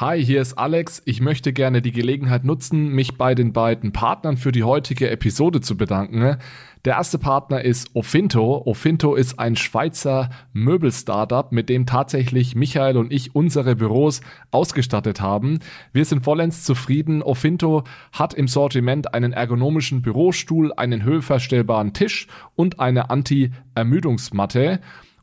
Hi, hier ist Alex. Ich möchte gerne die Gelegenheit nutzen, mich bei den beiden Partnern für die heutige Episode zu bedanken. Der erste Partner ist Ofinto. Ofinto ist ein Schweizer Möbel-Startup, mit dem tatsächlich Michael und ich unsere Büros ausgestattet haben. Wir sind vollends zufrieden. Ofinto hat im Sortiment einen ergonomischen Bürostuhl, einen höhenverstellbaren Tisch und eine Anti-Ermüdungsmatte.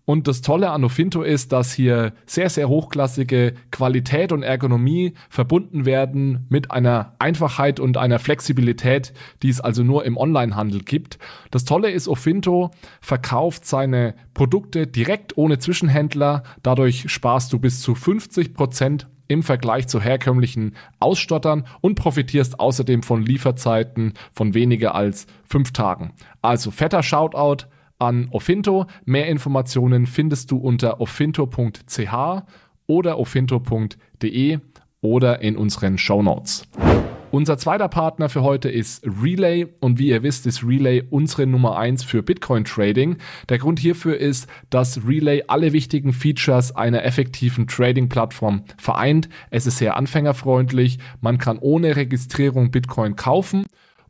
Und das Tolle an Ofinto ist, dass hier sehr, sehr hochklassige Qualität und Ergonomie verbunden werden mit einer Einfachheit und einer Flexibilität, die es also nur im Onlinehandel gibt. Das Tolle ist, Ofinto verkauft seine Produkte direkt ohne Zwischenhändler. Dadurch sparst du bis zu 50 Prozent im Vergleich zu herkömmlichen Ausstottern und profitierst außerdem von Lieferzeiten von weniger als fünf Tagen. Also fetter Shoutout an Ofinto. Mehr Informationen findest du unter ofinto.ch oder ofinto.de oder in unseren Show Notes. Unser zweiter Partner für heute ist Relay und wie ihr wisst, ist Relay unsere Nummer eins für Bitcoin Trading. Der Grund hierfür ist, dass Relay alle wichtigen Features einer effektiven Trading Plattform vereint. Es ist sehr anfängerfreundlich, man kann ohne Registrierung Bitcoin kaufen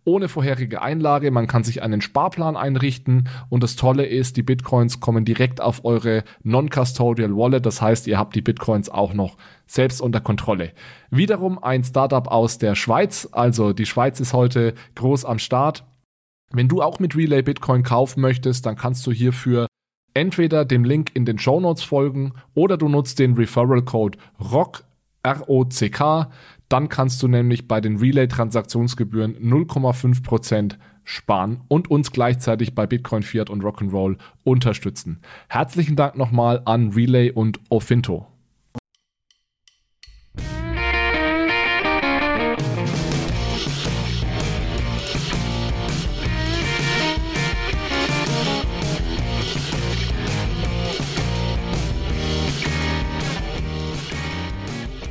ohne vorherige Einlage. Man kann sich einen Sparplan einrichten und das Tolle ist, die Bitcoins kommen direkt auf eure Non-Custodial Wallet. Das heißt, ihr habt die Bitcoins auch noch selbst unter Kontrolle. Wiederum ein Startup aus der Schweiz. Also die Schweiz ist heute groß am Start. Wenn du auch mit Relay Bitcoin kaufen möchtest, dann kannst du hierfür entweder dem Link in den Show Notes folgen oder du nutzt den Referral Code ROCK, R-O-C-K. Dann kannst du nämlich bei den Relay-Transaktionsgebühren 0,5% sparen und uns gleichzeitig bei Bitcoin, Fiat und Rock'n'Roll unterstützen. Herzlichen Dank nochmal an Relay und Ofinto.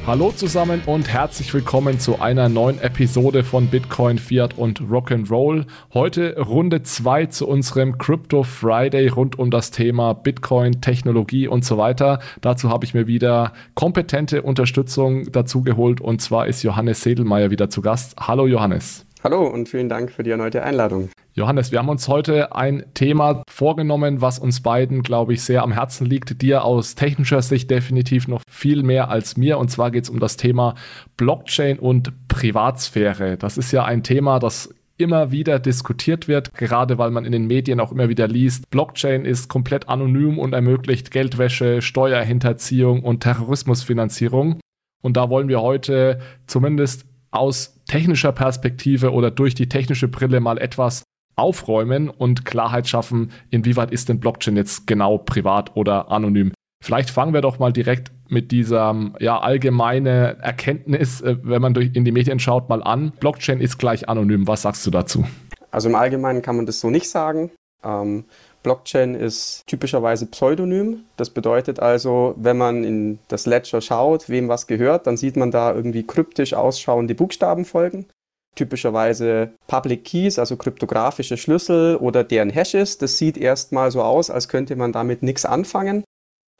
Hallo zusammen und herzlich willkommen zu einer neuen Episode von Bitcoin, Fiat und Rock'n'Roll. Heute Runde 2 zu unserem Crypto Friday rund um das Thema Bitcoin, Technologie und so weiter. Dazu habe ich mir wieder kompetente Unterstützung dazu geholt und zwar ist Johannes Sedelmeier wieder zu Gast. Hallo Johannes. Hallo und vielen Dank für die erneute Einladung. Johannes, wir haben uns heute ein Thema vorgenommen, was uns beiden, glaube ich, sehr am Herzen liegt. Dir aus technischer Sicht definitiv noch viel mehr als mir. Und zwar geht es um das Thema Blockchain und Privatsphäre. Das ist ja ein Thema, das immer wieder diskutiert wird, gerade weil man in den Medien auch immer wieder liest, Blockchain ist komplett anonym und ermöglicht Geldwäsche, Steuerhinterziehung und Terrorismusfinanzierung. Und da wollen wir heute zumindest aus technischer Perspektive oder durch die technische Brille mal etwas aufräumen und Klarheit schaffen, inwieweit ist denn Blockchain jetzt genau privat oder anonym. Vielleicht fangen wir doch mal direkt mit dieser ja, allgemeine Erkenntnis, äh, wenn man durch, in die Medien schaut, mal an. Blockchain ist gleich anonym. Was sagst du dazu? Also im Allgemeinen kann man das so nicht sagen. Ähm, Blockchain ist typischerweise pseudonym. Das bedeutet also, wenn man in das Ledger schaut, wem was gehört, dann sieht man da irgendwie kryptisch ausschauende Buchstabenfolgen. Typischerweise Public Keys, also kryptografische Schlüssel oder deren Hashes. Das sieht erstmal so aus, als könnte man damit nichts anfangen.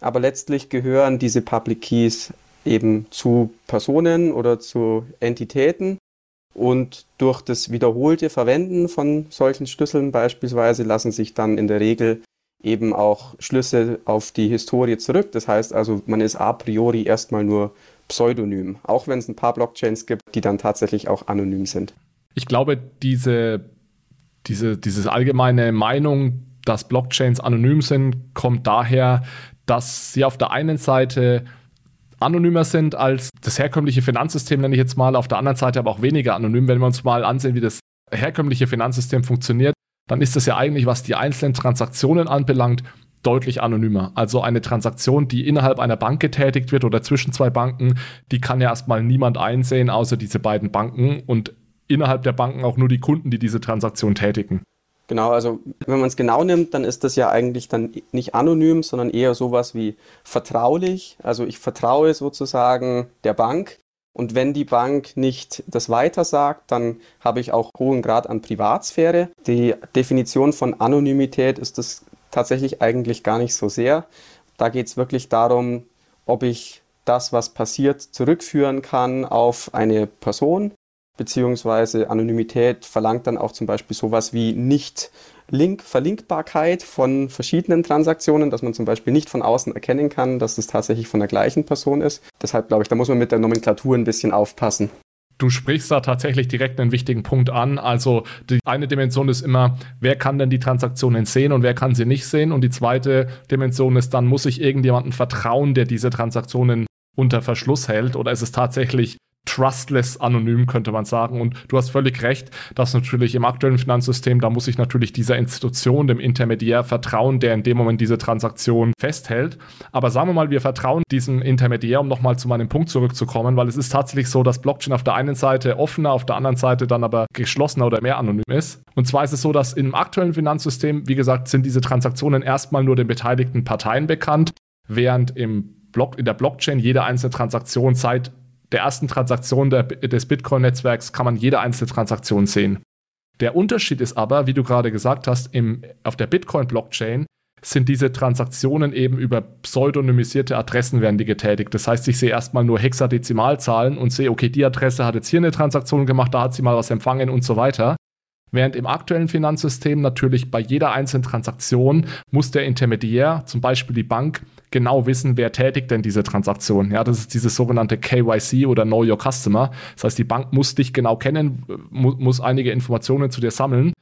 Aber letztlich gehören diese Public Keys eben zu Personen oder zu Entitäten und durch das wiederholte Verwenden von solchen Schlüsseln beispielsweise lassen sich dann in der Regel eben auch Schlüsse auf die Historie zurück. Das heißt also, man ist a priori erstmal nur pseudonym, auch wenn es ein paar Blockchains gibt, die dann tatsächlich auch anonym sind. Ich glaube, diese, diese, diese allgemeine Meinung, dass Blockchains anonym sind, kommt daher, dass sie auf der einen Seite anonymer sind als das herkömmliche Finanzsystem, nenne ich jetzt mal, auf der anderen Seite aber auch weniger anonym. Wenn wir uns mal ansehen, wie das herkömmliche Finanzsystem funktioniert, dann ist das ja eigentlich, was die einzelnen Transaktionen anbelangt, deutlich anonymer. Also eine Transaktion, die innerhalb einer Bank getätigt wird oder zwischen zwei Banken, die kann ja erstmal niemand einsehen, außer diese beiden Banken und innerhalb der Banken auch nur die Kunden, die diese Transaktion tätigen. Genau, also wenn man es genau nimmt, dann ist das ja eigentlich dann nicht anonym, sondern eher sowas wie vertraulich. Also ich vertraue sozusagen der Bank und wenn die Bank nicht das weiter sagt, dann habe ich auch hohen Grad an Privatsphäre. Die Definition von Anonymität ist das tatsächlich eigentlich gar nicht so sehr. Da geht es wirklich darum, ob ich das, was passiert, zurückführen kann auf eine Person, beziehungsweise Anonymität verlangt dann auch zum Beispiel sowas wie nicht Link, Verlinkbarkeit von verschiedenen Transaktionen, dass man zum Beispiel nicht von außen erkennen kann, dass es tatsächlich von der gleichen Person ist. Deshalb glaube ich, da muss man mit der Nomenklatur ein bisschen aufpassen. Du sprichst da tatsächlich direkt einen wichtigen Punkt an. Also die eine Dimension ist immer, wer kann denn die Transaktionen sehen und wer kann sie nicht sehen? Und die zweite Dimension ist dann, muss ich irgendjemandem vertrauen, der diese Transaktionen unter Verschluss hält? Oder ist es tatsächlich trustless anonym, könnte man sagen. Und du hast völlig recht, dass natürlich im aktuellen Finanzsystem, da muss ich natürlich dieser Institution, dem Intermediär vertrauen, der in dem Moment diese Transaktion festhält. Aber sagen wir mal, wir vertrauen diesem Intermediär, um nochmal zu meinem Punkt zurückzukommen, weil es ist tatsächlich so, dass Blockchain auf der einen Seite offener, auf der anderen Seite dann aber geschlossener oder mehr anonym ist. Und zwar ist es so, dass im aktuellen Finanzsystem, wie gesagt, sind diese Transaktionen erstmal nur den beteiligten Parteien bekannt, während im Block, in der Blockchain jede einzelne Transaktion seit der ersten Transaktion der, des Bitcoin-Netzwerks kann man jede einzelne Transaktion sehen. Der Unterschied ist aber, wie du gerade gesagt hast, im, auf der Bitcoin-Blockchain sind diese Transaktionen eben über pseudonymisierte Adressen werden die getätigt. Das heißt, ich sehe erstmal nur Hexadezimalzahlen und sehe, okay, die Adresse hat jetzt hier eine Transaktion gemacht, da hat sie mal was empfangen und so weiter. Während im aktuellen Finanzsystem natürlich bei jeder einzelnen Transaktion muss der Intermediär, zum Beispiel die Bank, genau wissen, wer tätigt denn diese Transaktion. Ja, das ist dieses sogenannte KYC oder Know Your Customer. Das heißt, die Bank muss dich genau kennen, mu muss einige Informationen zu dir sammeln.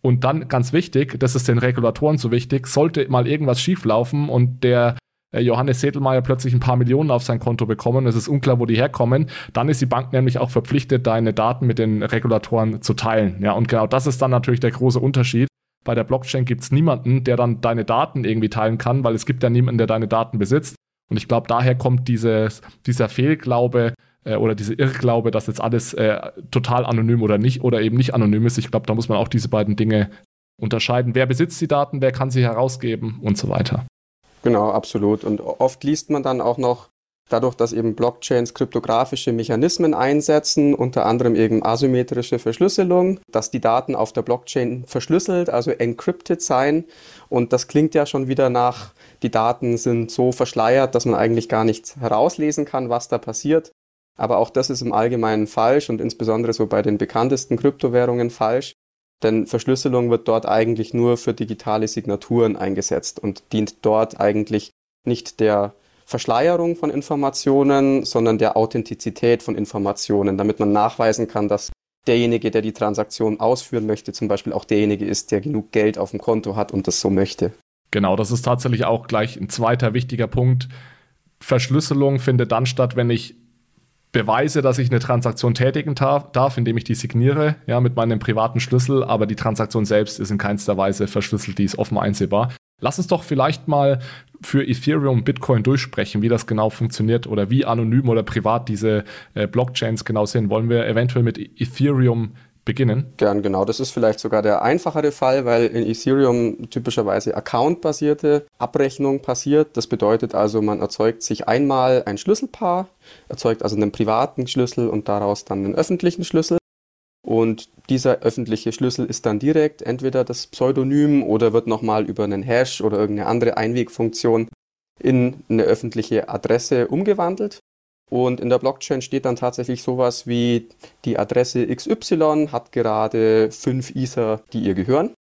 Und dann ganz wichtig, das ist den Regulatoren so wichtig, sollte mal irgendwas schieflaufen und der Johannes Sedelmeier plötzlich ein paar Millionen auf sein Konto bekommen, es ist unklar, wo die herkommen, dann ist die Bank nämlich auch verpflichtet, deine Daten mit den Regulatoren zu teilen. Ja, und genau das ist dann natürlich der große Unterschied. Bei der Blockchain gibt es niemanden, der dann deine Daten irgendwie teilen kann, weil es gibt ja niemanden, der deine Daten besitzt. Und ich glaube, daher kommt dieses, dieser Fehlglaube äh, oder diese Irrglaube, dass jetzt alles äh, total anonym oder nicht oder eben nicht anonym ist. Ich glaube, da muss man auch diese beiden Dinge unterscheiden. Wer besitzt die Daten, wer kann sie herausgeben und so weiter. Genau, absolut. Und oft liest man dann auch noch dadurch, dass eben Blockchains kryptografische Mechanismen einsetzen, unter anderem eben asymmetrische Verschlüsselung, dass die Daten auf der Blockchain verschlüsselt, also encrypted sein. Und das klingt ja schon wieder nach, die Daten sind so verschleiert, dass man eigentlich gar nicht herauslesen kann, was da passiert. Aber auch das ist im Allgemeinen falsch und insbesondere so bei den bekanntesten Kryptowährungen falsch. Denn Verschlüsselung wird dort eigentlich nur für digitale Signaturen eingesetzt und dient dort eigentlich nicht der Verschleierung von Informationen, sondern der Authentizität von Informationen, damit man nachweisen kann, dass derjenige, der die Transaktion ausführen möchte, zum Beispiel auch derjenige ist, der genug Geld auf dem Konto hat und das so möchte. Genau, das ist tatsächlich auch gleich ein zweiter wichtiger Punkt. Verschlüsselung findet dann statt, wenn ich beweise, dass ich eine Transaktion tätigen darf, indem ich die signiere, ja, mit meinem privaten Schlüssel, aber die Transaktion selbst ist in keinster Weise verschlüsselt, die ist offen einsehbar. Lass uns doch vielleicht mal für Ethereum und Bitcoin durchsprechen, wie das genau funktioniert oder wie anonym oder privat diese äh, Blockchains genau sind. Wollen wir eventuell mit Ethereum beginnen? Gern, genau. Das ist vielleicht sogar der einfachere Fall, weil in Ethereum typischerweise accountbasierte Abrechnung passiert. Das bedeutet also, man erzeugt sich einmal ein Schlüsselpaar, erzeugt also einen privaten Schlüssel und daraus dann einen öffentlichen Schlüssel. Und dieser öffentliche Schlüssel ist dann direkt entweder das Pseudonym oder wird nochmal über einen Hash oder irgendeine andere Einwegfunktion in eine öffentliche Adresse umgewandelt. Und in der Blockchain steht dann tatsächlich sowas wie die Adresse XY hat gerade fünf Ether, die ihr gehören.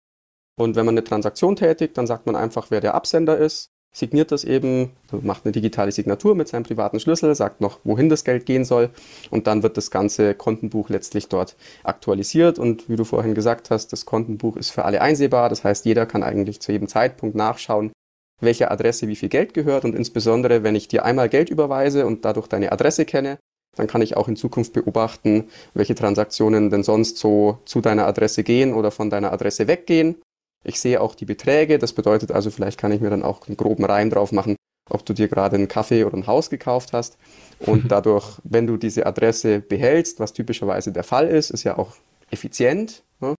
Und wenn man eine Transaktion tätigt, dann sagt man einfach, wer der Absender ist signiert das eben, macht eine digitale Signatur mit seinem privaten Schlüssel, sagt noch, wohin das Geld gehen soll. Und dann wird das ganze Kontenbuch letztlich dort aktualisiert. Und wie du vorhin gesagt hast, das Kontenbuch ist für alle einsehbar, das heißt, jeder kann eigentlich zu jedem Zeitpunkt nachschauen, welcher Adresse wie viel Geld gehört und insbesondere, wenn ich dir einmal Geld überweise und dadurch deine Adresse kenne, dann kann ich auch in Zukunft beobachten, welche Transaktionen denn sonst so zu deiner Adresse gehen oder von deiner Adresse weggehen ich sehe auch die Beträge, das bedeutet also, vielleicht kann ich mir dann auch einen groben Reim drauf machen, ob du dir gerade einen Kaffee oder ein Haus gekauft hast. Und dadurch, wenn du diese Adresse behältst, was typischerweise der Fall ist, ist ja auch effizient. Ne?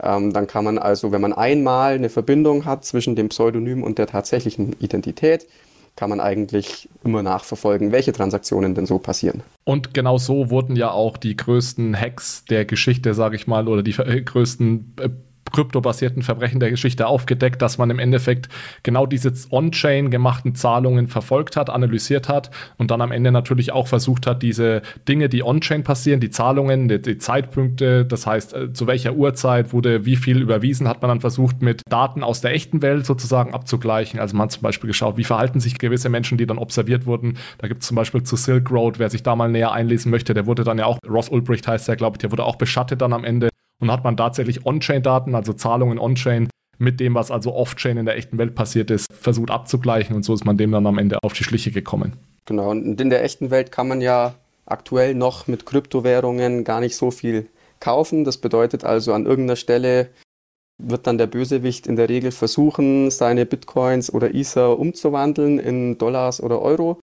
Ähm, dann kann man also, wenn man einmal eine Verbindung hat zwischen dem Pseudonym und der tatsächlichen Identität, kann man eigentlich immer nachverfolgen, welche Transaktionen denn so passieren. Und genau so wurden ja auch die größten Hacks der Geschichte, sage ich mal, oder die äh, größten äh, kryptobasierten Verbrechen der Geschichte aufgedeckt, dass man im Endeffekt genau diese on-chain gemachten Zahlungen verfolgt hat, analysiert hat und dann am Ende natürlich auch versucht hat, diese Dinge, die on-chain passieren, die Zahlungen, die, die Zeitpunkte, das heißt, äh, zu welcher Uhrzeit wurde wie viel überwiesen, hat man dann versucht, mit Daten aus der echten Welt sozusagen abzugleichen. Also man hat zum Beispiel geschaut, wie verhalten sich gewisse Menschen, die dann observiert wurden. Da gibt es zum Beispiel zu Silk Road, wer sich da mal näher einlesen möchte, der wurde dann ja auch, Ross Ulbricht heißt der, glaube ich, der wurde auch beschattet dann am Ende und hat man tatsächlich On-Chain-Daten, also Zahlungen On-Chain, mit dem, was also Off-Chain in der echten Welt passiert ist, versucht abzugleichen und so ist man dem dann am Ende auf die Schliche gekommen. Genau, und in der echten Welt kann man ja aktuell noch mit Kryptowährungen gar nicht so viel kaufen. Das bedeutet also, an irgendeiner Stelle wird dann der Bösewicht in der Regel versuchen, seine Bitcoins oder Ether umzuwandeln in Dollars oder Euro.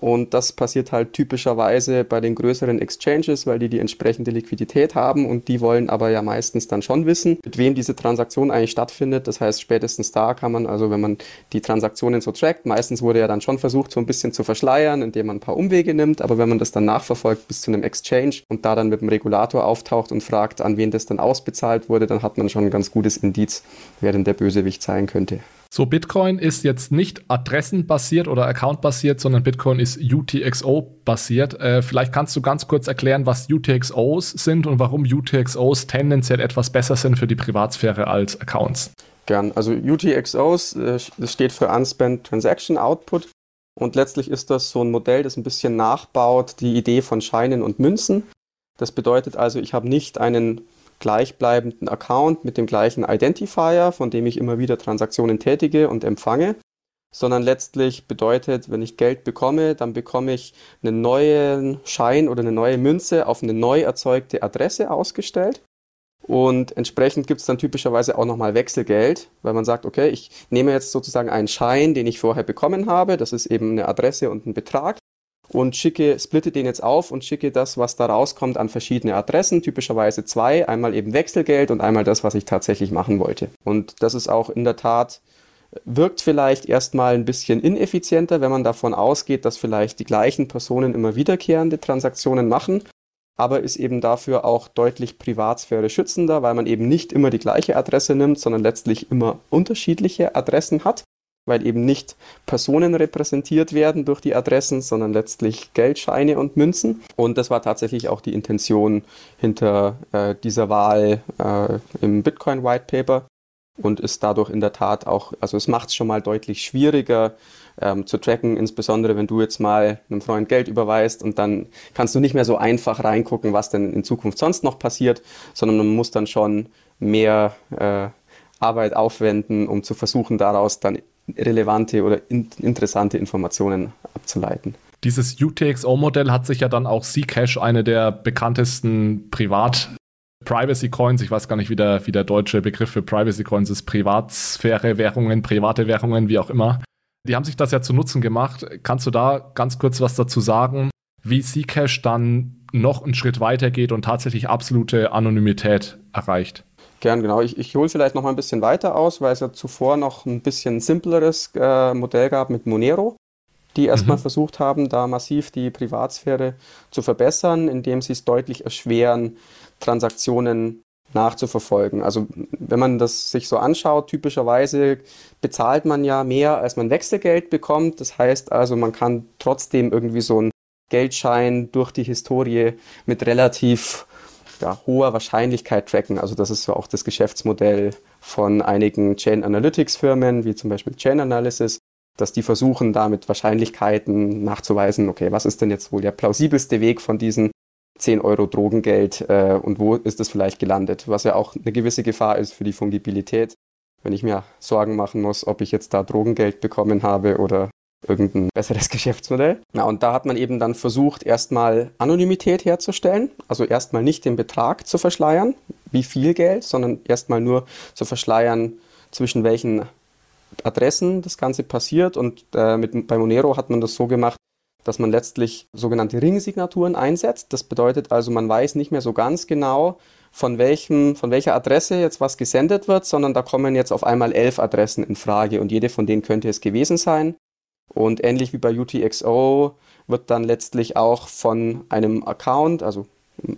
Und das passiert halt typischerweise bei den größeren Exchanges, weil die die entsprechende Liquidität haben und die wollen aber ja meistens dann schon wissen, mit wem diese Transaktion eigentlich stattfindet. Das heißt, spätestens da kann man, also wenn man die Transaktionen so trackt, meistens wurde ja dann schon versucht, so ein bisschen zu verschleiern, indem man ein paar Umwege nimmt, aber wenn man das dann nachverfolgt bis zu einem Exchange und da dann mit dem Regulator auftaucht und fragt, an wen das dann ausbezahlt wurde, dann hat man schon ein ganz gutes Indiz, wer denn der Bösewicht sein könnte. So, Bitcoin ist jetzt nicht adressenbasiert oder accountbasiert, sondern Bitcoin ist UTXO-basiert. Äh, vielleicht kannst du ganz kurz erklären, was UTXOs sind und warum UTXOs tendenziell etwas besser sind für die Privatsphäre als Accounts. Gern. Also UTXOs, äh, das steht für Unspent Transaction Output. Und letztlich ist das so ein Modell, das ein bisschen nachbaut die Idee von Scheinen und Münzen. Das bedeutet also, ich habe nicht einen gleichbleibenden Account mit dem gleichen Identifier, von dem ich immer wieder Transaktionen tätige und empfange, sondern letztlich bedeutet, wenn ich Geld bekomme, dann bekomme ich einen neuen Schein oder eine neue Münze auf eine neu erzeugte Adresse ausgestellt. Und entsprechend gibt es dann typischerweise auch nochmal Wechselgeld, weil man sagt, okay, ich nehme jetzt sozusagen einen Schein, den ich vorher bekommen habe, das ist eben eine Adresse und ein Betrag, und schicke, splitte den jetzt auf und schicke das, was da rauskommt, an verschiedene Adressen, typischerweise zwei, einmal eben Wechselgeld und einmal das, was ich tatsächlich machen wollte. Und das ist auch in der Tat wirkt vielleicht erstmal ein bisschen ineffizienter, wenn man davon ausgeht, dass vielleicht die gleichen Personen immer wiederkehrende Transaktionen machen, aber ist eben dafür auch deutlich Privatsphäre schützender, weil man eben nicht immer die gleiche Adresse nimmt, sondern letztlich immer unterschiedliche Adressen hat weil eben nicht Personen repräsentiert werden durch die Adressen, sondern letztlich Geldscheine und Münzen. Und das war tatsächlich auch die Intention hinter äh, dieser Wahl äh, im Bitcoin White Paper und ist dadurch in der Tat auch, also es macht es schon mal deutlich schwieriger ähm, zu tracken, insbesondere wenn du jetzt mal einem Freund Geld überweist und dann kannst du nicht mehr so einfach reingucken, was denn in Zukunft sonst noch passiert, sondern man muss dann schon mehr äh, Arbeit aufwenden, um zu versuchen, daraus dann relevante oder in interessante Informationen abzuleiten. Dieses UTXO-Modell hat sich ja dann auch Zcash, eine der bekanntesten Privat- Privacy Coins, ich weiß gar nicht, wie der, wie der deutsche Begriff für Privacy Coins ist, Privatsphäre-Währungen, private Währungen, wie auch immer. Die haben sich das ja zu Nutzen gemacht. Kannst du da ganz kurz was dazu sagen, wie Zcash dann noch einen Schritt weiter geht und tatsächlich absolute Anonymität erreicht? Gern, genau. Ich, ich hole vielleicht noch mal ein bisschen weiter aus, weil es ja zuvor noch ein bisschen simpleres äh, Modell gab mit Monero, die erstmal mhm. versucht haben, da massiv die Privatsphäre zu verbessern, indem sie es deutlich erschweren, Transaktionen nachzuverfolgen. Also wenn man das sich so anschaut, typischerweise bezahlt man ja mehr, als man Wechselgeld bekommt. Das heißt also, man kann trotzdem irgendwie so einen Geldschein durch die Historie mit relativ ja, hoher Wahrscheinlichkeit tracken. Also das ist so auch das Geschäftsmodell von einigen Chain Analytics Firmen, wie zum Beispiel Chain Analysis, dass die versuchen, da mit Wahrscheinlichkeiten nachzuweisen, okay, was ist denn jetzt wohl der plausibelste Weg von diesen 10 Euro Drogengeld äh, und wo ist es vielleicht gelandet? Was ja auch eine gewisse Gefahr ist für die Fungibilität, wenn ich mir Sorgen machen muss, ob ich jetzt da Drogengeld bekommen habe oder irgendein besseres Geschäftsmodell. Na, und da hat man eben dann versucht, erstmal Anonymität herzustellen, also erstmal nicht den Betrag zu verschleiern, wie viel Geld, sondern erstmal nur zu verschleiern, zwischen welchen Adressen das Ganze passiert. Und äh, mit, bei Monero hat man das so gemacht, dass man letztlich sogenannte Ringsignaturen einsetzt. Das bedeutet also, man weiß nicht mehr so ganz genau, von, welchem, von welcher Adresse jetzt was gesendet wird, sondern da kommen jetzt auf einmal elf Adressen in Frage und jede von denen könnte es gewesen sein. Und ähnlich wie bei UTXO wird dann letztlich auch von einem Account, also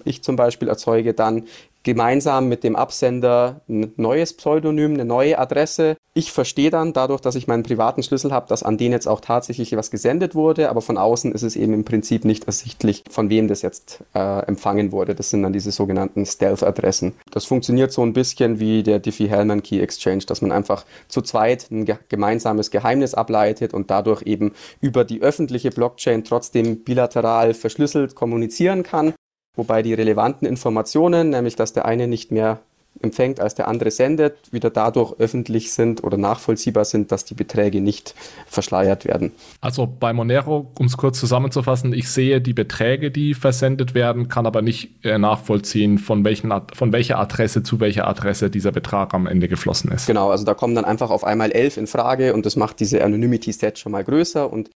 Ich zum Beispiel erzeuge dann gemeinsam mit dem Absender ein neues Pseudonym, eine neue Adresse. Ich verstehe dann dadurch, dass ich meinen privaten Schlüssel habe, dass an den jetzt auch tatsächlich was gesendet wurde, aber von außen ist es eben im Prinzip nicht ersichtlich, von wem das jetzt äh, empfangen wurde. Das sind dann diese sogenannten Stealth-Adressen. Das funktioniert so ein bisschen wie der Diffie-Hellman Key Exchange, dass man einfach zu zweit ein ge gemeinsames Geheimnis ableitet und dadurch eben über die öffentliche Blockchain trotzdem bilateral verschlüsselt kommunizieren kann wobei die relevanten Informationen, nämlich dass der eine nicht mehr empfängt, als der andere sendet, wieder dadurch öffentlich sind oder nachvollziehbar sind, dass die Beträge nicht verschleiert werden. Also bei Monero, um es kurz zusammenzufassen, ich sehe die Beträge, die versendet werden, kann aber nicht äh, nachvollziehen, von, welchen, von welcher Adresse zu welcher Adresse dieser Betrag am Ende geflossen ist. Genau, also da kommen dann einfach auf einmal elf in Frage und das macht diese Anonymity-Set schon mal größer und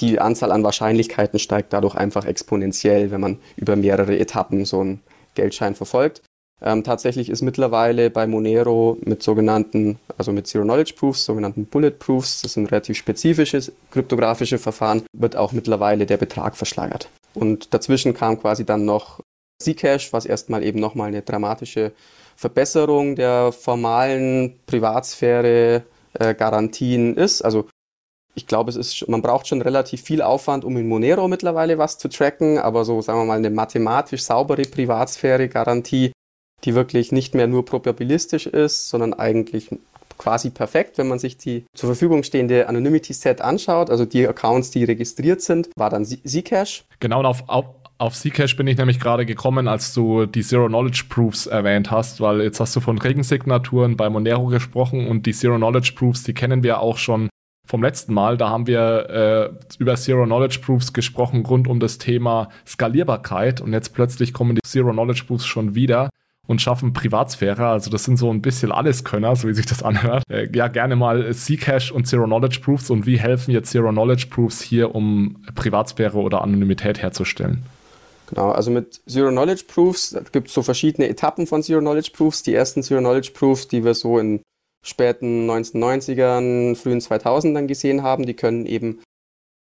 die Anzahl an Wahrscheinlichkeiten steigt dadurch einfach exponentiell, wenn man über mehrere Etappen so einen Geldschein verfolgt. Ähm, tatsächlich ist mittlerweile bei Monero mit sogenannten, also mit Zero-Knowledge-Proofs, sogenannten Bullet-Proofs, das sind relativ spezifische kryptografische Verfahren, wird auch mittlerweile der Betrag verschleiert. Und dazwischen kam quasi dann noch Zcash, was erstmal eben nochmal eine dramatische Verbesserung der formalen Privatsphäre-Garantien äh, ist. Also ich glaube, es ist, man braucht schon relativ viel Aufwand, um in Monero mittlerweile was zu tracken, aber so, sagen wir mal, eine mathematisch saubere Privatsphäre-Garantie, die wirklich nicht mehr nur probabilistisch ist, sondern eigentlich quasi perfekt, wenn man sich die zur Verfügung stehende Anonymity-Set anschaut, also die Accounts, die registriert sind, war dann Zcash. Genau, und auf, auf, auf Zcash bin ich nämlich gerade gekommen, als du die Zero-Knowledge-Proofs erwähnt hast, weil jetzt hast du von Regensignaturen bei Monero gesprochen und die Zero-Knowledge-Proofs, die kennen wir auch schon vom letzten Mal. Da haben wir äh, über Zero Knowledge Proofs gesprochen rund um das Thema Skalierbarkeit und jetzt plötzlich kommen die Zero Knowledge Proofs schon wieder und schaffen Privatsphäre. Also das sind so ein bisschen Alleskönner, so wie sich das anhört. Äh, ja, gerne mal Zcash und Zero Knowledge Proofs und wie helfen jetzt Zero Knowledge Proofs hier, um Privatsphäre oder Anonymität herzustellen? Genau, also mit Zero Knowledge Proofs gibt es so verschiedene Etappen von Zero Knowledge Proofs. Die ersten Zero Knowledge Proofs, die wir so in späten 1990ern, frühen 2000ern gesehen haben. Die können eben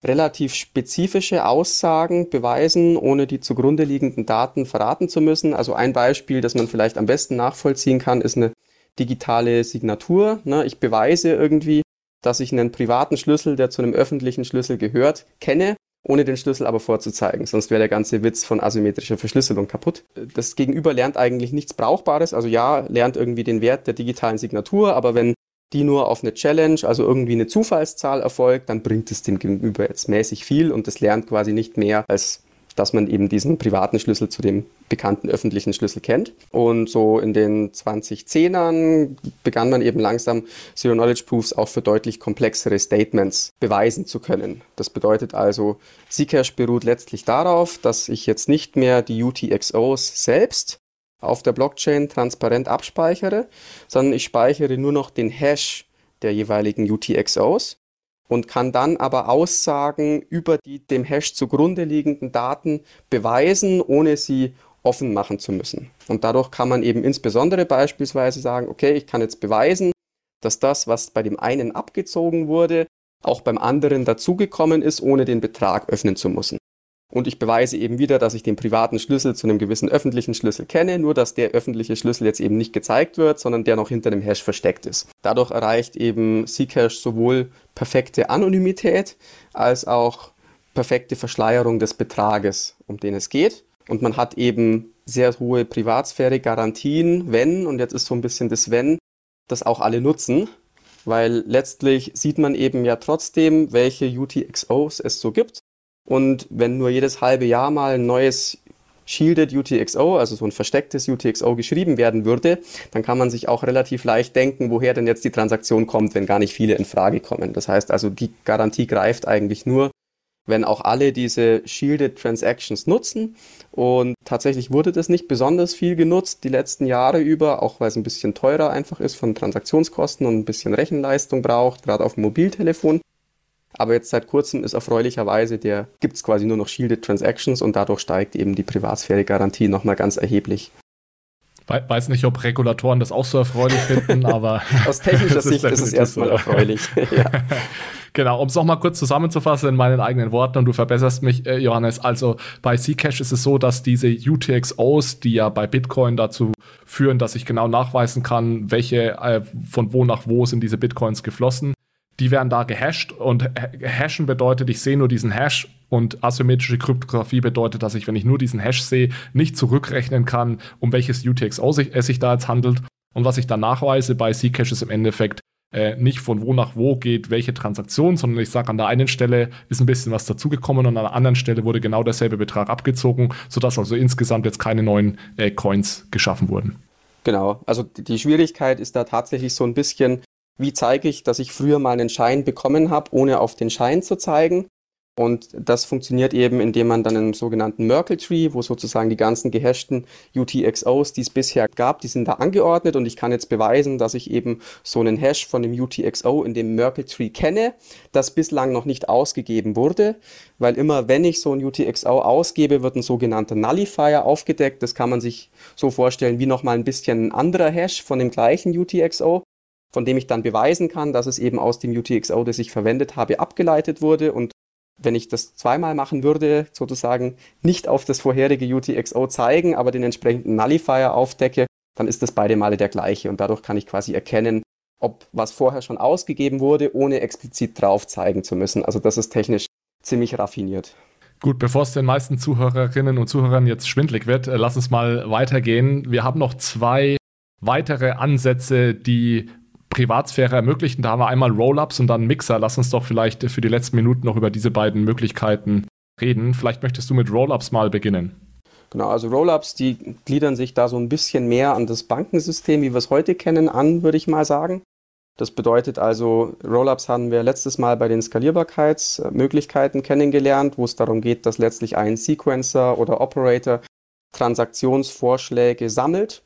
relativ spezifische Aussagen beweisen, ohne die zugrunde liegenden Daten verraten zu müssen. Also ein Beispiel, das man vielleicht am besten nachvollziehen kann, ist eine digitale Signatur. Ne? Ich beweise irgendwie, dass ich einen privaten Schlüssel, der zu einem öffentlichen Schlüssel gehört, kenne ohne den Schlüssel aber vorzuzeigen. Sonst wäre der ganze Witz von asymmetrischer Verschlüsselung kaputt. Das Gegenüber lernt eigentlich nichts Brauchbares. Also ja, lernt irgendwie den Wert der digitalen Signatur, aber wenn die nur auf eine Challenge, also irgendwie eine Zufallszahl erfolgt, dann bringt es dem Gegenüber jetzt mäßig viel und das lernt quasi nicht mehr als dass man eben diesen privaten Schlüssel zu dem bekannten öffentlichen Schlüssel kennt. Und so in den 2010ern begann man eben langsam Zero Knowledge Proofs auch für deutlich komplexere Statements beweisen zu können. Das bedeutet also, Zcash beruht letztlich darauf, dass ich jetzt nicht mehr die UTXOs selbst auf der Blockchain transparent abspeichere, sondern ich speichere nur noch den Hash der jeweiligen UTXOs und kann dann aber Aussagen über die dem Hash zugrunde liegenden Daten beweisen, ohne sie offen machen zu müssen. Und dadurch kann man eben insbesondere beispielsweise sagen, okay, ich kann jetzt beweisen, dass das, was bei dem einen abgezogen wurde, auch beim anderen dazugekommen ist, ohne den Betrag öffnen zu müssen. Und ich beweise eben wieder, dass ich den privaten Schlüssel zu einem gewissen öffentlichen Schlüssel kenne, nur dass der öffentliche Schlüssel jetzt eben nicht gezeigt wird, sondern der noch hinter dem Hash versteckt ist. Dadurch erreicht eben Zcash sowohl perfekte Anonymität als auch perfekte Verschleierung des Betrages, um den es geht. Und man hat eben sehr hohe Privatsphäre-Garantien, wenn, und jetzt ist so ein bisschen das Wenn, das auch alle nutzen, weil letztlich sieht man eben ja trotzdem, welche UTXOs es so gibt und wenn nur jedes halbe Jahr mal ein neues Shielded UTXO, also so ein verstecktes UTXO geschrieben werden würde, dann kann man sich auch relativ leicht denken, woher denn jetzt die Transaktion kommt, wenn gar nicht viele in Frage kommen. Das heißt also, die Garantie greift eigentlich nur, wenn auch alle diese Shielded Transactions nutzen. Und tatsächlich wurde das nicht besonders viel genutzt die letzten Jahre über, auch weil es ein bisschen teurer einfach ist von Transaktionskosten und ein bisschen Rechenleistung braucht, gerade auf dem Mobiltelefon. Aber jetzt seit kurzem ist erfreulicherweise, der gibt es quasi nur noch Shielded Transactions und dadurch steigt eben die Privatsphäre-Garantie nochmal ganz erheblich. Weiß nicht, ob Regulatoren das auch so erfreulich finden, aber. Aus technischer Sicht ist es erstmal so. erfreulich. ja. Genau, um es nochmal kurz zusammenzufassen in meinen eigenen Worten und du verbesserst mich, äh, Johannes. Also bei Zcash ist es so, dass diese UTXOs, die ja bei Bitcoin dazu führen, dass ich genau nachweisen kann, welche äh, von wo nach wo sind diese Bitcoins geflossen, die werden da gehasht und hashen bedeutet, ich sehe nur diesen Hash und asymmetrische Kryptographie bedeutet, dass ich, wenn ich nur diesen Hash sehe, nicht zurückrechnen kann, um welches UTXO es sich da jetzt handelt. Und was ich dann nachweise bei Zcash ist im Endeffekt äh, nicht von wo nach wo geht, welche Transaktion, sondern ich sage, an der einen Stelle ist ein bisschen was dazugekommen und an der anderen Stelle wurde genau derselbe Betrag abgezogen, sodass also insgesamt jetzt keine neuen äh, Coins geschaffen wurden. Genau, also die Schwierigkeit ist da tatsächlich so ein bisschen, wie zeige ich, dass ich früher mal einen Schein bekommen habe, ohne auf den Schein zu zeigen. Und das funktioniert eben, indem man dann einen sogenannten Merkle Tree, wo sozusagen die ganzen gehashten UTXOs, die es bisher gab, die sind da angeordnet und ich kann jetzt beweisen, dass ich eben so einen Hash von dem UTXO in dem Merkle Tree kenne, das bislang noch nicht ausgegeben wurde, weil immer wenn ich so ein UTXO ausgebe, wird ein sogenannter Nullifier aufgedeckt. Das kann man sich so vorstellen wie nochmal ein bisschen ein anderer Hash von dem gleichen UTXO von dem ich dann beweisen kann, dass es eben aus dem UTXO, das ich verwendet habe, abgeleitet wurde und wenn ich das zweimal machen würde, sozusagen nicht auf das vorherige UTXO zeigen, aber den entsprechenden Nullifier aufdecke, dann ist das beide Male der gleiche und dadurch kann ich quasi erkennen, ob was vorher schon ausgegeben wurde, ohne explizit drauf zeigen zu müssen. Also das ist technisch ziemlich raffiniert. Gut, bevor es den meisten Zuhörerinnen und Zuhörern jetzt schwindlig wird, äh, lass uns mal weitergehen. Wir haben noch zwei weitere Ansätze, die Privatsphäre ermöglichen. Da haben wir einmal Rollups und dann Mixer. Lass uns doch vielleicht für die letzten Minuten noch über diese beiden Möglichkeiten reden. Vielleicht möchtest du mit Rollups mal beginnen. Genau, also Rollups, die gliedern sich da so ein bisschen mehr an das Bankensystem, wie wir es heute kennen, an, würde ich mal sagen. Das bedeutet also, Rollups haben wir letztes Mal bei den Skalierbarkeitsmöglichkeiten kennengelernt, wo es darum geht, dass letztlich ein Sequencer oder Operator Transaktionsvorschläge sammelt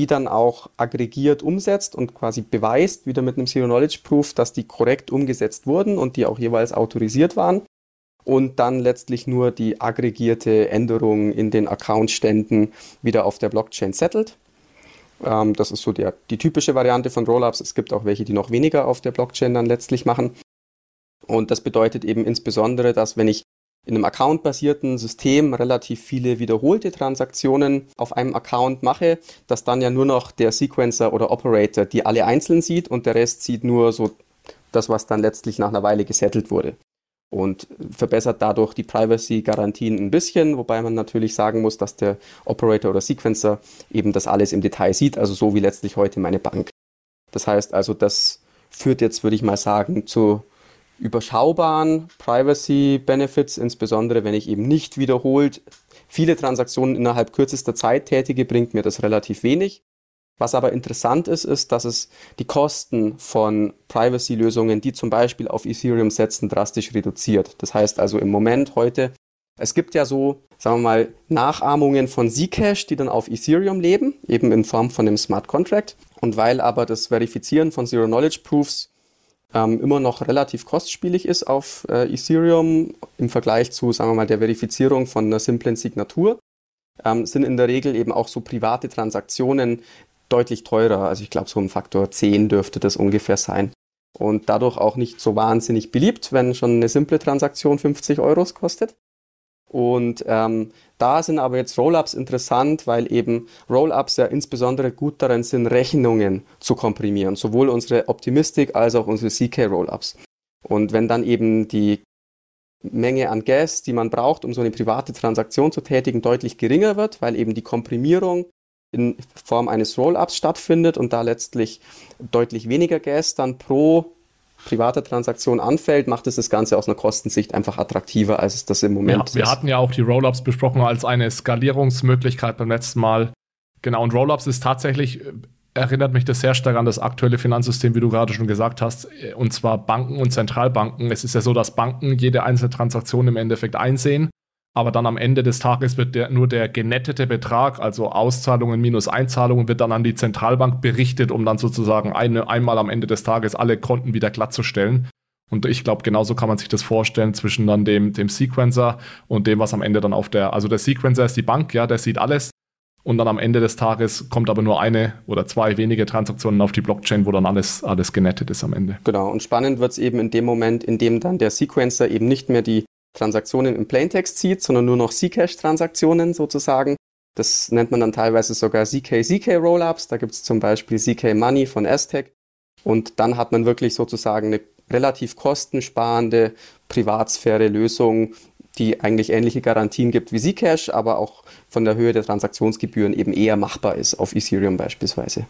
die dann auch aggregiert umsetzt und quasi beweist, wieder mit einem Zero-Knowledge-Proof, dass die korrekt umgesetzt wurden und die auch jeweils autorisiert waren. Und dann letztlich nur die aggregierte Änderung in den Accountständen wieder auf der Blockchain settelt. Ähm, das ist so der, die typische Variante von Rollups. Es gibt auch welche, die noch weniger auf der Blockchain dann letztlich machen. Und das bedeutet eben insbesondere, dass wenn ich in einem accountbasierten System relativ viele wiederholte Transaktionen auf einem Account mache, dass dann ja nur noch der Sequencer oder Operator die alle einzeln sieht und der Rest sieht nur so das, was dann letztlich nach einer Weile gesettelt wurde. Und verbessert dadurch die Privacy-Garantien ein bisschen, wobei man natürlich sagen muss, dass der Operator oder Sequencer eben das alles im Detail sieht, also so wie letztlich heute meine Bank. Das heißt also, das führt jetzt, würde ich mal sagen, zu überschaubaren Privacy-Benefits, insbesondere wenn ich eben nicht wiederholt viele Transaktionen innerhalb kürzester Zeit tätige, bringt mir das relativ wenig. Was aber interessant ist, ist, dass es die Kosten von Privacy-Lösungen, die zum Beispiel auf Ethereum setzen, drastisch reduziert. Das heißt also im Moment heute, es gibt ja so, sagen wir mal, Nachahmungen von Zcash, die dann auf Ethereum leben, eben in Form von einem Smart Contract. Und weil aber das Verifizieren von Zero-Knowledge-Proofs ähm, immer noch relativ kostspielig ist auf äh, Ethereum im Vergleich zu, sagen wir mal, der Verifizierung von einer simplen Signatur, ähm, sind in der Regel eben auch so private Transaktionen deutlich teurer. Also ich glaube, so ein Faktor 10 dürfte das ungefähr sein. Und dadurch auch nicht so wahnsinnig beliebt, wenn schon eine simple Transaktion 50 Euro kostet. Und ähm, da sind aber jetzt Rollups interessant, weil eben Rollups ja insbesondere gut darin sind, Rechnungen zu komprimieren, sowohl unsere Optimistic als auch unsere CK Rollups. Und wenn dann eben die Menge an Gas, die man braucht, um so eine private Transaktion zu tätigen, deutlich geringer wird, weil eben die Komprimierung in Form eines Rollups stattfindet und da letztlich deutlich weniger Gas dann pro private Transaktion anfällt, macht es das Ganze aus einer Kostensicht einfach attraktiver, als es das im Moment ja, ist. Wir hatten ja auch die Rollups besprochen als eine Skalierungsmöglichkeit beim letzten Mal. Genau, und Rollups ist tatsächlich, äh, erinnert mich das sehr stark an das aktuelle Finanzsystem, wie du gerade schon gesagt hast, äh, und zwar Banken und Zentralbanken. Es ist ja so, dass Banken jede einzelne Transaktion im Endeffekt einsehen aber dann am Ende des Tages wird der, nur der genettete Betrag, also Auszahlungen minus Einzahlungen, wird dann an die Zentralbank berichtet, um dann sozusagen eine, einmal am Ende des Tages alle Konten wieder glattzustellen. Und ich glaube, genauso kann man sich das vorstellen zwischen dann dem, dem Sequencer und dem, was am Ende dann auf der, also der Sequencer ist die Bank, ja, der sieht alles. und dann am Ende des Tages kommt aber nur eine oder zwei wenige Transaktionen auf die Blockchain, wo dann alles, alles genettet ist am Ende. Genau, und spannend wird es eben in dem Moment, in dem dann der Sequencer eben nicht mehr die Transaktionen im Plaintext zieht, sondern nur noch Zcash-Transaktionen sozusagen. Das nennt man dann teilweise sogar ZK-ZK-Rollups. Da gibt es zum Beispiel ZK Money von Aztec. Und dann hat man wirklich sozusagen eine relativ kostensparende Privatsphäre-Lösung, die eigentlich ähnliche Garantien gibt wie Zcash, aber auch von der Höhe der Transaktionsgebühren eben eher machbar ist, auf Ethereum beispielsweise.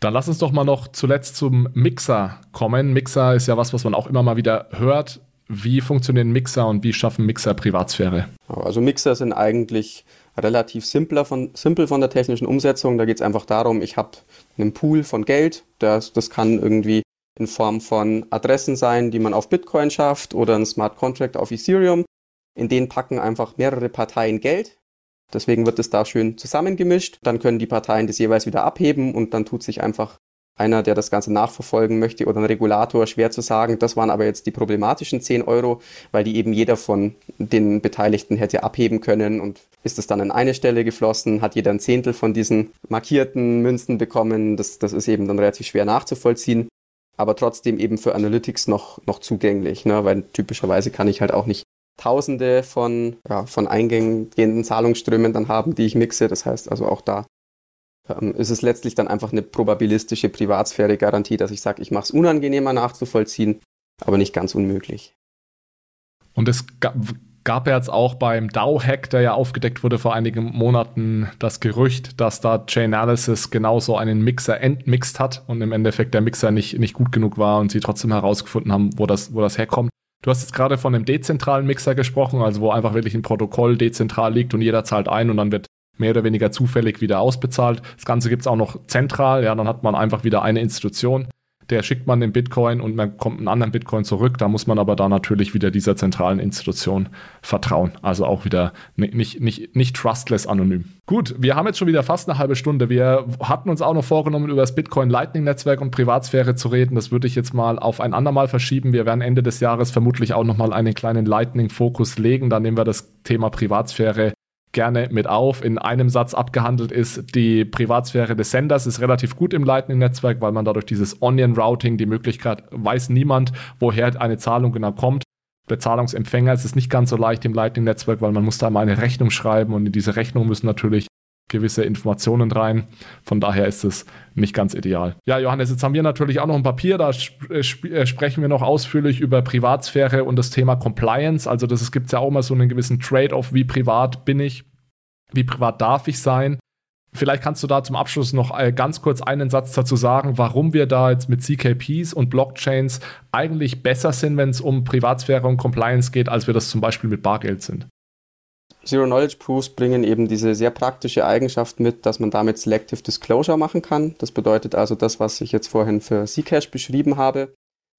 Dann lass uns doch mal noch zuletzt zum Mixer kommen. Mixer ist ja was, was man auch immer mal wieder hört. Wie funktionieren Mixer und wie schaffen Mixer Privatsphäre? Also Mixer sind eigentlich relativ simpler von, simpel von der technischen Umsetzung. Da geht es einfach darum, ich habe einen Pool von Geld. Das, das kann irgendwie in Form von Adressen sein, die man auf Bitcoin schafft oder ein Smart Contract auf Ethereum. In den packen einfach mehrere Parteien Geld. Deswegen wird es da schön zusammengemischt. Dann können die Parteien das jeweils wieder abheben und dann tut sich einfach einer, der das Ganze nachverfolgen möchte oder ein Regulator schwer zu sagen, das waren aber jetzt die problematischen 10 Euro, weil die eben jeder von den Beteiligten hätte abheben können und ist es dann an eine Stelle geflossen, hat jeder ein Zehntel von diesen markierten Münzen bekommen. Das, das ist eben dann relativ schwer nachzuvollziehen aber trotzdem eben für Analytics noch, noch zugänglich, ne? weil typischerweise kann ich halt auch nicht Tausende von, ja, von eingehenden Zahlungsströmen dann haben, die ich mixe. Das heißt also auch da ist es letztlich dann einfach eine probabilistische Privatsphäre-Garantie, dass ich sage, ich mache es unangenehmer nachzuvollziehen, aber nicht ganz unmöglich. Und es gab ja jetzt auch beim DAO-Hack, der ja aufgedeckt wurde vor einigen Monaten, das Gerücht, dass da Chainalysis genauso einen Mixer entmixt hat und im Endeffekt der Mixer nicht, nicht gut genug war und sie trotzdem herausgefunden haben, wo das, wo das herkommt. Du hast jetzt gerade von einem dezentralen Mixer gesprochen, also wo einfach wirklich ein Protokoll dezentral liegt und jeder zahlt ein und dann wird mehr oder weniger zufällig wieder ausbezahlt. Das Ganze gibt es auch noch zentral, ja, dann hat man einfach wieder eine Institution der schickt man den Bitcoin und man kommt einen anderen Bitcoin zurück. Da muss man aber da natürlich wieder dieser zentralen Institution vertrauen. Also auch wieder nicht, nicht, nicht trustless anonym. Gut, wir haben jetzt schon wieder fast eine halbe Stunde. Wir hatten uns auch noch vorgenommen, über das Bitcoin Lightning Netzwerk und Privatsphäre zu reden. Das würde ich jetzt mal auf ein andermal verschieben. Wir werden Ende des Jahres vermutlich auch nochmal einen kleinen Lightning-Fokus legen. Da nehmen wir das Thema Privatsphäre gerne mit auf. In einem Satz abgehandelt ist, die Privatsphäre des Senders ist relativ gut im Lightning-Netzwerk, weil man dadurch dieses Onion-Routing, die Möglichkeit, weiß niemand, woher eine Zahlung genau kommt. Der Zahlungsempfänger ist es nicht ganz so leicht im Lightning-Netzwerk, weil man muss da mal eine Rechnung schreiben und in diese Rechnung müssen natürlich gewisse Informationen rein. Von daher ist es nicht ganz ideal. Ja, Johannes, jetzt haben wir natürlich auch noch ein Papier, da sp äh, sprechen wir noch ausführlich über Privatsphäre und das Thema Compliance. Also das gibt es ja auch mal so einen gewissen Trade-off, wie privat bin ich, wie privat darf ich sein. Vielleicht kannst du da zum Abschluss noch äh, ganz kurz einen Satz dazu sagen, warum wir da jetzt mit CKPs und Blockchains eigentlich besser sind, wenn es um Privatsphäre und Compliance geht, als wir das zum Beispiel mit Bargeld sind. Zero-Knowledge-Proofs bringen eben diese sehr praktische Eigenschaft mit, dass man damit Selective Disclosure machen kann. Das bedeutet also das, was ich jetzt vorhin für Zcash beschrieben habe,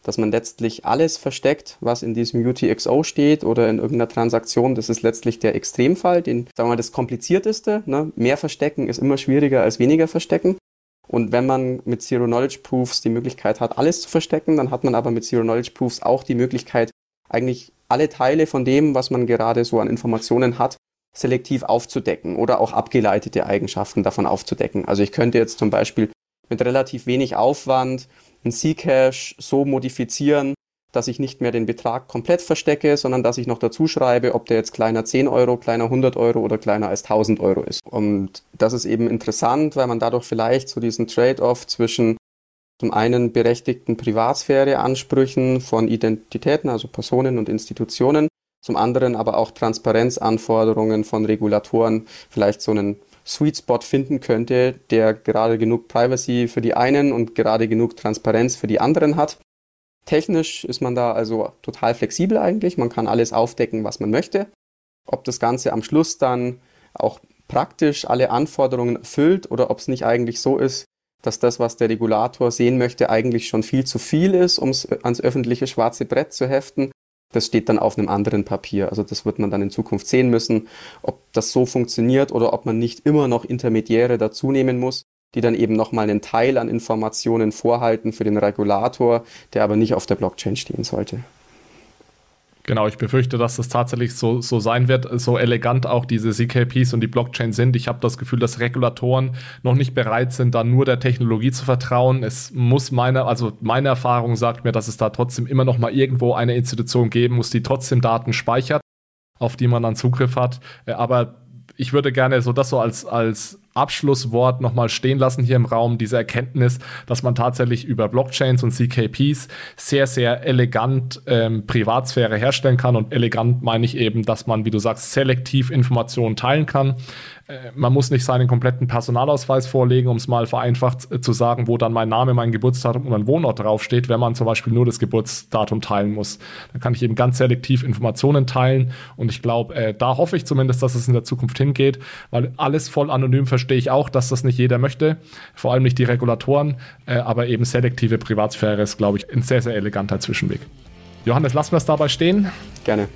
dass man letztlich alles versteckt, was in diesem UTXO steht oder in irgendeiner Transaktion. Das ist letztlich der Extremfall, den, sagen wir mal, das komplizierteste. Ne? Mehr verstecken ist immer schwieriger als weniger verstecken. Und wenn man mit Zero-Knowledge-Proofs die Möglichkeit hat, alles zu verstecken, dann hat man aber mit Zero-Knowledge-Proofs auch die Möglichkeit, eigentlich alle Teile von dem, was man gerade so an Informationen hat, selektiv aufzudecken oder auch abgeleitete Eigenschaften davon aufzudecken. Also ich könnte jetzt zum Beispiel mit relativ wenig Aufwand ein C-Cache so modifizieren, dass ich nicht mehr den Betrag komplett verstecke, sondern dass ich noch dazu schreibe, ob der jetzt kleiner 10 Euro, kleiner 100 Euro oder kleiner als 1000 Euro ist. Und das ist eben interessant, weil man dadurch vielleicht so diesen Trade-off zwischen zum einen berechtigten Privatsphäre-Ansprüchen von Identitäten, also Personen und Institutionen, zum anderen aber auch Transparenzanforderungen von Regulatoren, vielleicht so einen Sweet Spot finden könnte, der gerade genug Privacy für die einen und gerade genug Transparenz für die anderen hat. Technisch ist man da also total flexibel eigentlich. Man kann alles aufdecken, was man möchte. Ob das Ganze am Schluss dann auch praktisch alle Anforderungen erfüllt oder ob es nicht eigentlich so ist, dass das, was der Regulator sehen möchte, eigentlich schon viel zu viel ist, um es ans öffentliche schwarze Brett zu heften. Das steht dann auf einem anderen Papier. Also das wird man dann in Zukunft sehen müssen, ob das so funktioniert oder ob man nicht immer noch Intermediäre dazu nehmen muss, die dann eben nochmal einen Teil an Informationen vorhalten für den Regulator, der aber nicht auf der Blockchain stehen sollte. Genau, ich befürchte, dass das tatsächlich so, so sein wird, so elegant auch diese CKPs und die Blockchain sind. Ich habe das Gefühl, dass Regulatoren noch nicht bereit sind, da nur der Technologie zu vertrauen. Es muss meine, also meine Erfahrung sagt mir, dass es da trotzdem immer noch mal irgendwo eine Institution geben muss, die trotzdem Daten speichert, auf die man dann Zugriff hat. Äh, aber ich würde gerne so das so als, als Abschlusswort nochmal stehen lassen hier im Raum, diese Erkenntnis, dass man tatsächlich über Blockchains und CKPs sehr, sehr elegant ähm, Privatsphäre herstellen kann. Und elegant meine ich eben, dass man, wie du sagst, selektiv Informationen teilen kann. Äh, man muss nicht seinen kompletten Personalausweis vorlegen, um es mal vereinfacht äh, zu sagen, wo dann mein Name, mein Geburtsdatum und mein Wohnort draufsteht, wenn man zum Beispiel nur das Geburtsdatum teilen muss. Dann kann ich eben ganz selektiv Informationen teilen und ich glaube, äh, da hoffe ich zumindest, dass es in der Zukunft hingeht, weil alles voll anonym verstehe ich auch, dass das nicht jeder möchte, vor allem nicht die Regulatoren, äh, aber eben selektive Privatsphäre ist, glaube ich, ein sehr, sehr eleganter Zwischenweg. Johannes, lassen wir es dabei stehen. Gerne.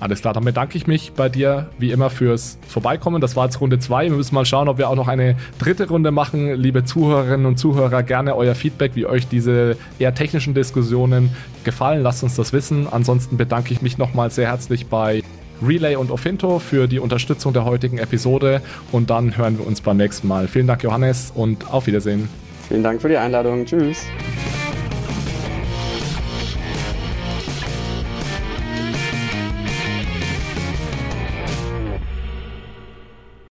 Alles klar, dann bedanke ich mich bei dir wie immer fürs Vorbeikommen. Das war jetzt Runde 2. Wir müssen mal schauen, ob wir auch noch eine dritte Runde machen. Liebe Zuhörerinnen und Zuhörer, gerne euer Feedback, wie euch diese eher technischen Diskussionen gefallen. Lasst uns das wissen. Ansonsten bedanke ich mich nochmal sehr herzlich bei Relay und Ofinto für die Unterstützung der heutigen Episode und dann hören wir uns beim nächsten Mal. Vielen Dank, Johannes, und auf Wiedersehen. Vielen Dank für die Einladung. Tschüss.